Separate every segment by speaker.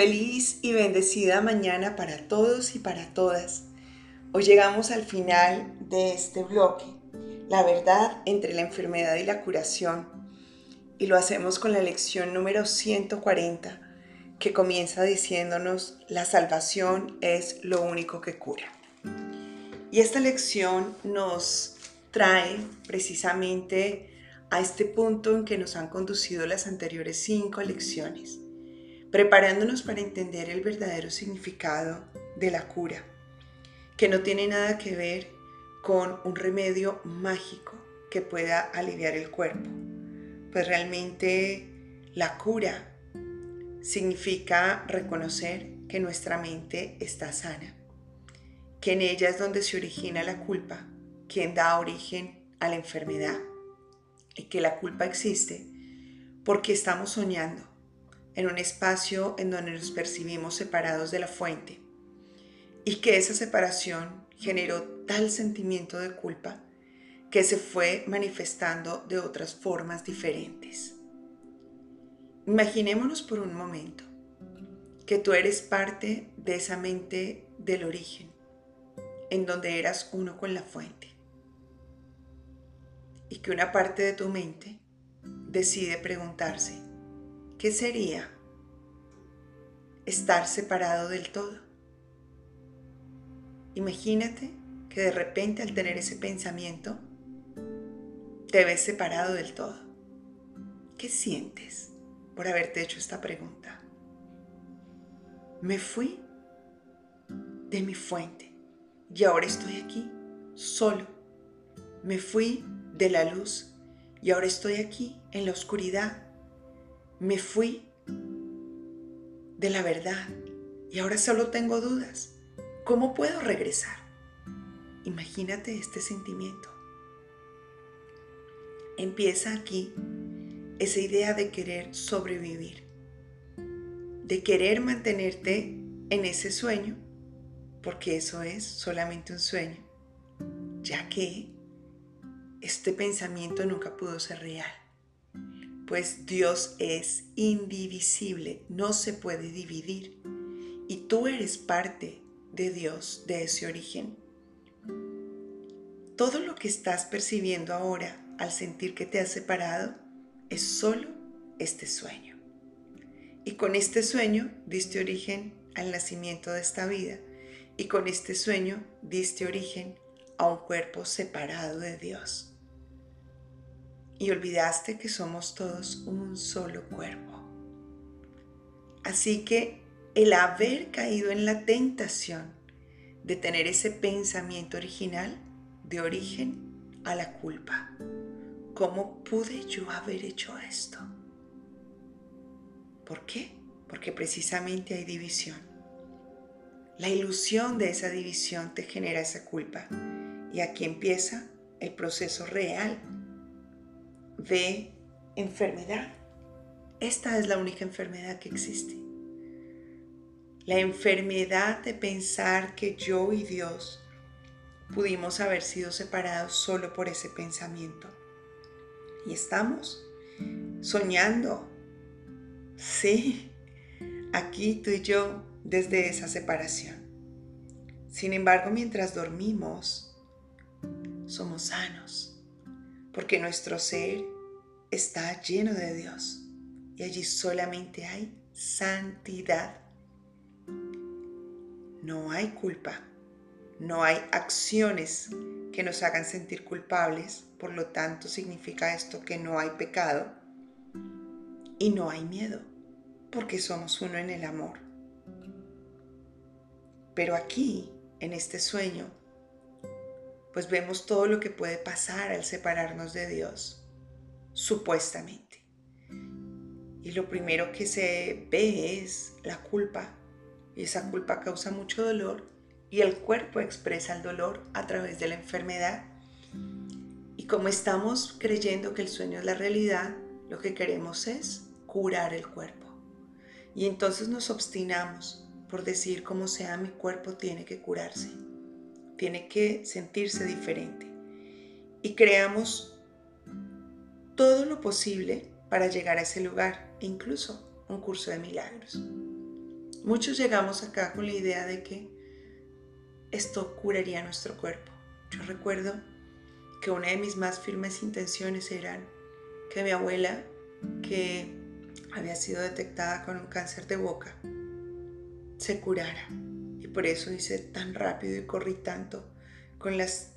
Speaker 1: Feliz y bendecida mañana para todos y para todas. Hoy llegamos al final de este bloque, la verdad entre la enfermedad y la curación, y lo hacemos con la lección número 140, que comienza diciéndonos, la salvación es lo único que cura. Y esta lección nos trae precisamente a este punto en que nos han conducido las anteriores cinco lecciones preparándonos para entender el verdadero significado de la cura, que no tiene nada que ver con un remedio mágico que pueda aliviar el cuerpo, pues realmente la cura significa reconocer que nuestra mente está sana, que en ella es donde se origina la culpa, quien da origen a la enfermedad, y que la culpa existe porque estamos soñando en un espacio en donde nos percibimos separados de la fuente y que esa separación generó tal sentimiento de culpa que se fue manifestando de otras formas diferentes. Imaginémonos por un momento que tú eres parte de esa mente del origen, en donde eras uno con la fuente, y que una parte de tu mente decide preguntarse, ¿Qué sería estar separado del todo? Imagínate que de repente al tener ese pensamiento te ves separado del todo. ¿Qué sientes por haberte hecho esta pregunta? Me fui de mi fuente y ahora estoy aquí solo. Me fui de la luz y ahora estoy aquí en la oscuridad me fui de la verdad y ahora solo tengo dudas. ¿Cómo puedo regresar? Imagínate este sentimiento. Empieza aquí esa idea de querer sobrevivir, de querer mantenerte en ese sueño, porque eso es solamente un sueño, ya que este pensamiento nunca pudo ser real pues Dios es indivisible, no se puede dividir. Y tú eres parte de Dios, de ese origen. Todo lo que estás percibiendo ahora al sentir que te has separado es solo este sueño. Y con este sueño diste origen al nacimiento de esta vida. Y con este sueño diste origen a un cuerpo separado de Dios y olvidaste que somos todos un solo cuerpo. Así que el haber caído en la tentación de tener ese pensamiento original de origen a la culpa. ¿Cómo pude yo haber hecho esto? ¿Por qué? Porque precisamente hay división. La ilusión de esa división te genera esa culpa. Y aquí empieza el proceso real de enfermedad. Esta es la única enfermedad que existe. La enfermedad de pensar que yo y Dios pudimos haber sido separados solo por ese pensamiento. Y estamos soñando. Sí, aquí tú y yo desde esa separación. Sin embargo, mientras dormimos, somos sanos porque nuestro ser está lleno de Dios y allí solamente hay santidad. No hay culpa, no hay acciones que nos hagan sentir culpables, por lo tanto significa esto que no hay pecado y no hay miedo, porque somos uno en el amor. Pero aquí, en este sueño, pues vemos todo lo que puede pasar al separarnos de Dios, supuestamente. Y lo primero que se ve es la culpa, y esa culpa causa mucho dolor, y el cuerpo expresa el dolor a través de la enfermedad. Y como estamos creyendo que el sueño es la realidad, lo que queremos es curar el cuerpo. Y entonces nos obstinamos por decir como sea mi cuerpo tiene que curarse tiene que sentirse diferente. Y creamos todo lo posible para llegar a ese lugar, incluso un curso de milagros. Muchos llegamos acá con la idea de que esto curaría nuestro cuerpo. Yo recuerdo que una de mis más firmes intenciones eran que mi abuela, que había sido detectada con un cáncer de boca, se curara. Por eso hice tan rápido y corrí tanto con las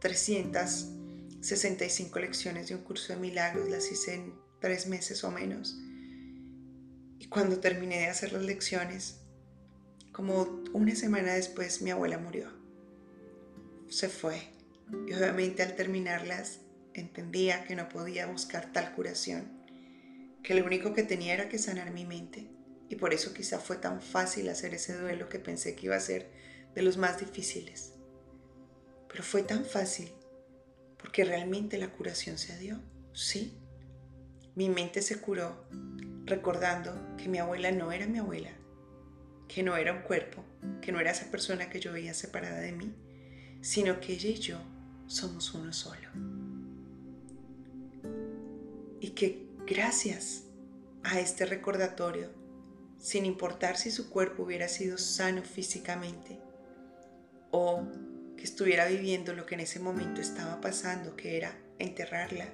Speaker 1: 365 lecciones de un curso de milagros. Las hice en tres meses o menos. Y cuando terminé de hacer las lecciones, como una semana después mi abuela murió. Se fue. Y obviamente al terminarlas entendía que no podía buscar tal curación, que lo único que tenía era que sanar mi mente. Y por eso quizá fue tan fácil hacer ese duelo que pensé que iba a ser de los más difíciles. Pero fue tan fácil porque realmente la curación se dio, sí. Mi mente se curó recordando que mi abuela no era mi abuela, que no era un cuerpo, que no era esa persona que yo veía separada de mí, sino que ella y yo somos uno solo. Y que gracias a este recordatorio, sin importar si su cuerpo hubiera sido sano físicamente o que estuviera viviendo lo que en ese momento estaba pasando, que era enterrarla,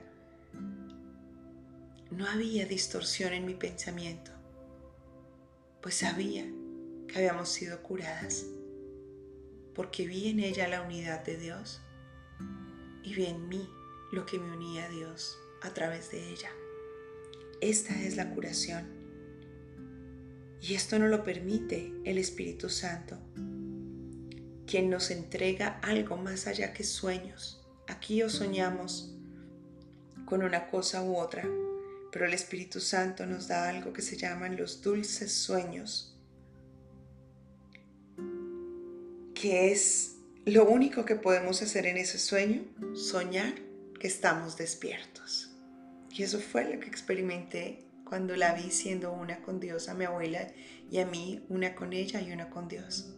Speaker 1: no había distorsión en mi pensamiento, pues sabía que habíamos sido curadas, porque vi en ella la unidad de Dios y vi en mí lo que me unía a Dios a través de ella. Esta es la curación. Y esto no lo permite el Espíritu Santo, quien nos entrega algo más allá que sueños. Aquí os soñamos con una cosa u otra, pero el Espíritu Santo nos da algo que se llaman los dulces sueños, que es lo único que podemos hacer en ese sueño, soñar que estamos despiertos. Y eso fue lo que experimenté cuando la vi siendo una con Dios a mi abuela y a mí una con ella y una con Dios.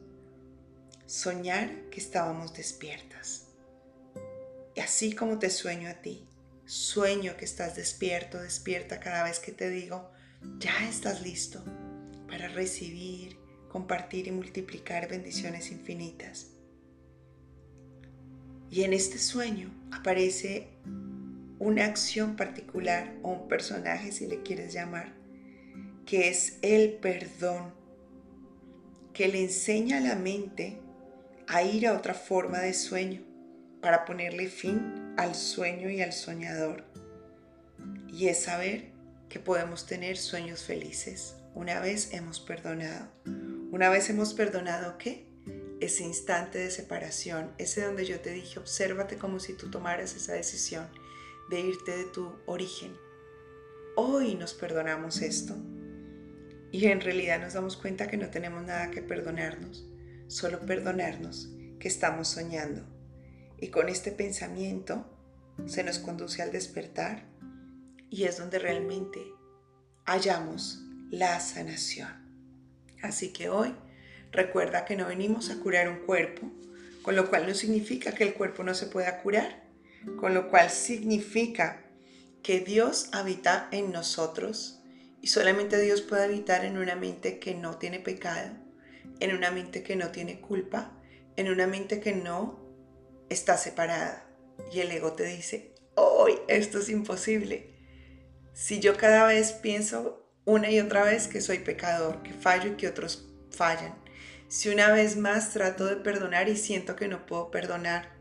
Speaker 1: Soñar que estábamos despiertas. Y así como te sueño a ti, sueño que estás despierto, despierta cada vez que te digo, ya estás listo para recibir, compartir y multiplicar bendiciones infinitas. Y en este sueño aparece una acción particular o un personaje, si le quieres llamar, que es el perdón, que le enseña a la mente a ir a otra forma de sueño para ponerle fin al sueño y al soñador. Y es saber que podemos tener sueños felices una vez hemos perdonado. Una vez hemos perdonado qué? ese instante de separación, ese donde yo te dije, obsérvate como si tú tomaras esa decisión de irte de tu origen. Hoy nos perdonamos esto y en realidad nos damos cuenta que no tenemos nada que perdonarnos, solo perdonarnos que estamos soñando. Y con este pensamiento se nos conduce al despertar y es donde realmente hallamos la sanación. Así que hoy Recuerda que no venimos a curar un cuerpo, con lo cual no significa que el cuerpo no se pueda curar, con lo cual significa que Dios habita en nosotros y solamente Dios puede habitar en una mente que no tiene pecado, en una mente que no tiene culpa, en una mente que no está separada. Y el ego te dice, hoy esto es imposible. Si yo cada vez pienso una y otra vez que soy pecador, que fallo y que otros fallan, si una vez más trato de perdonar y siento que no puedo perdonar,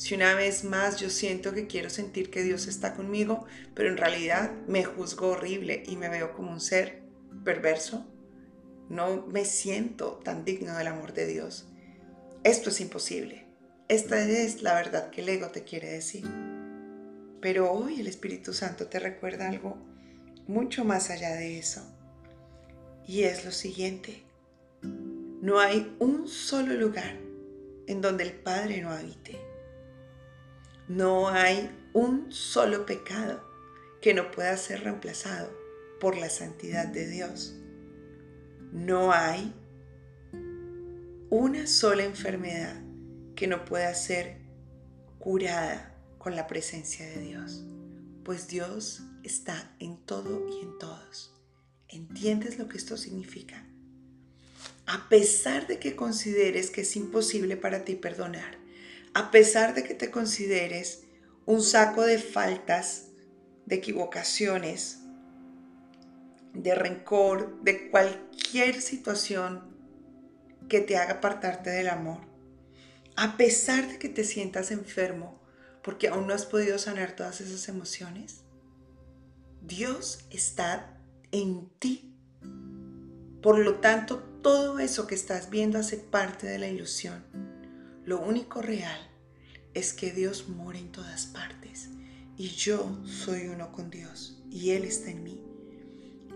Speaker 1: si una vez más yo siento que quiero sentir que Dios está conmigo, pero en realidad me juzgo horrible y me veo como un ser perverso, no me siento tan digno del amor de Dios. Esto es imposible. Esta es la verdad que el ego te quiere decir. Pero hoy el Espíritu Santo te recuerda algo mucho más allá de eso. Y es lo siguiente. No hay un solo lugar en donde el Padre no habite. No hay un solo pecado que no pueda ser reemplazado por la santidad de Dios. No hay una sola enfermedad que no pueda ser curada con la presencia de Dios, pues Dios está en todo y en todos. ¿Entiendes lo que esto significa? a pesar de que consideres que es imposible para ti perdonar, a pesar de que te consideres un saco de faltas, de equivocaciones, de rencor, de cualquier situación que te haga apartarte del amor, a pesar de que te sientas enfermo porque aún no has podido sanar todas esas emociones, Dios está en ti. Por lo tanto, todo eso que estás viendo hace parte de la ilusión. Lo único real es que Dios mora en todas partes y yo soy uno con Dios y Él está en mí.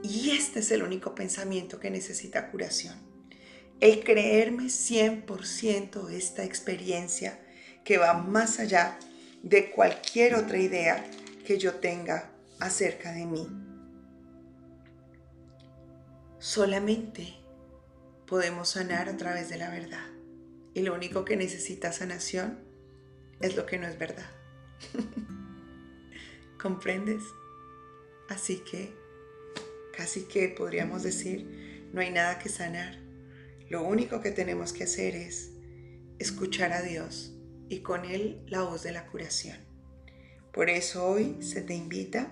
Speaker 1: Y este es el único pensamiento que necesita curación. El creerme 100% esta experiencia que va más allá de cualquier otra idea que yo tenga acerca de mí. Solamente podemos sanar a través de la verdad. Y lo único que necesita sanación es lo que no es verdad. ¿Comprendes? Así que, casi que podríamos decir, no hay nada que sanar. Lo único que tenemos que hacer es escuchar a Dios y con Él la voz de la curación. Por eso hoy se te invita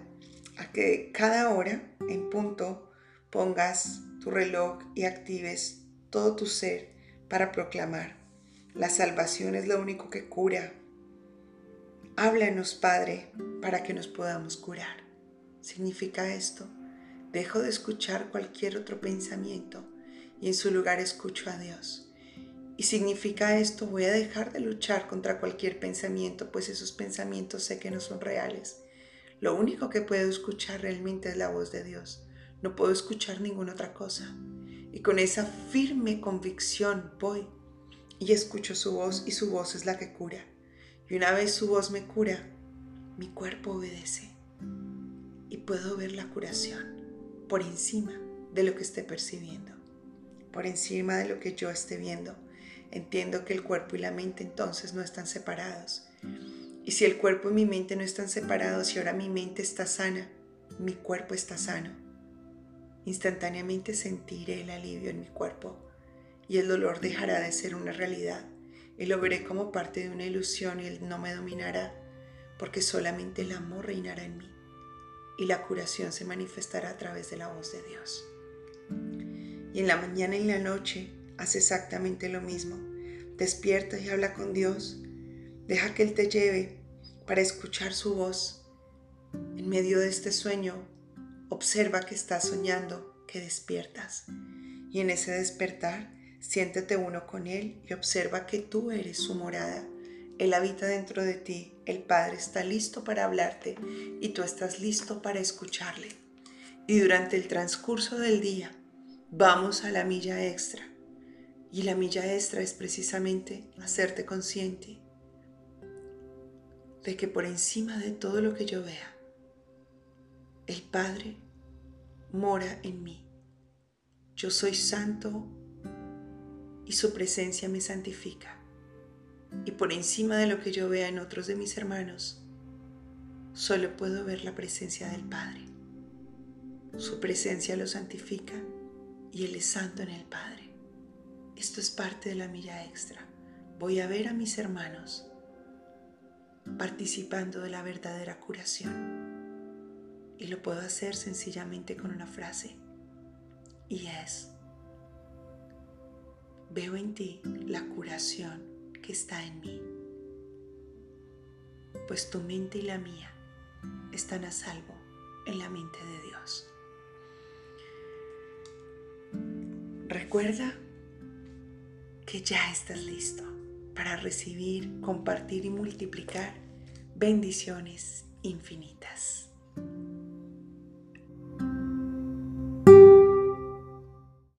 Speaker 1: a que cada hora en punto pongas tu reloj y actives todo tu ser para proclamar. La salvación es lo único que cura. Háblanos, Padre, para que nos podamos curar. ¿Significa esto? Dejo de escuchar cualquier otro pensamiento y en su lugar escucho a Dios. Y significa esto, voy a dejar de luchar contra cualquier pensamiento, pues esos pensamientos sé que no son reales. Lo único que puedo escuchar realmente es la voz de Dios. No puedo escuchar ninguna otra cosa. Y con esa firme convicción voy y escucho su voz y su voz es la que cura. Y una vez su voz me cura, mi cuerpo obedece. Y puedo ver la curación por encima de lo que esté percibiendo, por encima de lo que yo esté viendo Entiendo que el cuerpo y la mente entonces no están separados. Y si el cuerpo y mi mente no están separados y ahora mi mente está sana, mi cuerpo está sano, instantáneamente sentiré el alivio en mi cuerpo y el dolor dejará de ser una realidad y lo veré como parte de una ilusión y él no me dominará porque solamente el amor reinará en mí y la curación se manifestará a través de la voz de Dios. Y en la mañana y en la noche haz exactamente lo mismo. Despierta y habla con Dios. Deja que Él te lleve para escuchar su voz. En medio de este sueño, observa que estás soñando, que despiertas. Y en ese despertar, siéntete uno con Él y observa que tú eres su morada. Él habita dentro de ti, el Padre está listo para hablarte y tú estás listo para escucharle. Y durante el transcurso del día, vamos a la milla extra y la milla extra es precisamente hacerte consciente de que por encima de todo lo que yo vea, el Padre mora en mí. Yo soy santo y su presencia me santifica. Y por encima de lo que yo vea en otros de mis hermanos, solo puedo ver la presencia del Padre. Su presencia lo santifica y Él es santo en el Padre. Esto es parte de la milla extra. Voy a ver a mis hermanos participando de la verdadera curación. Y lo puedo hacer sencillamente con una frase. Y es, veo en ti la curación que está en mí. Pues tu mente y la mía están a salvo en la mente de Dios. Recuerda que ya estás listo para recibir, compartir y multiplicar bendiciones infinitas.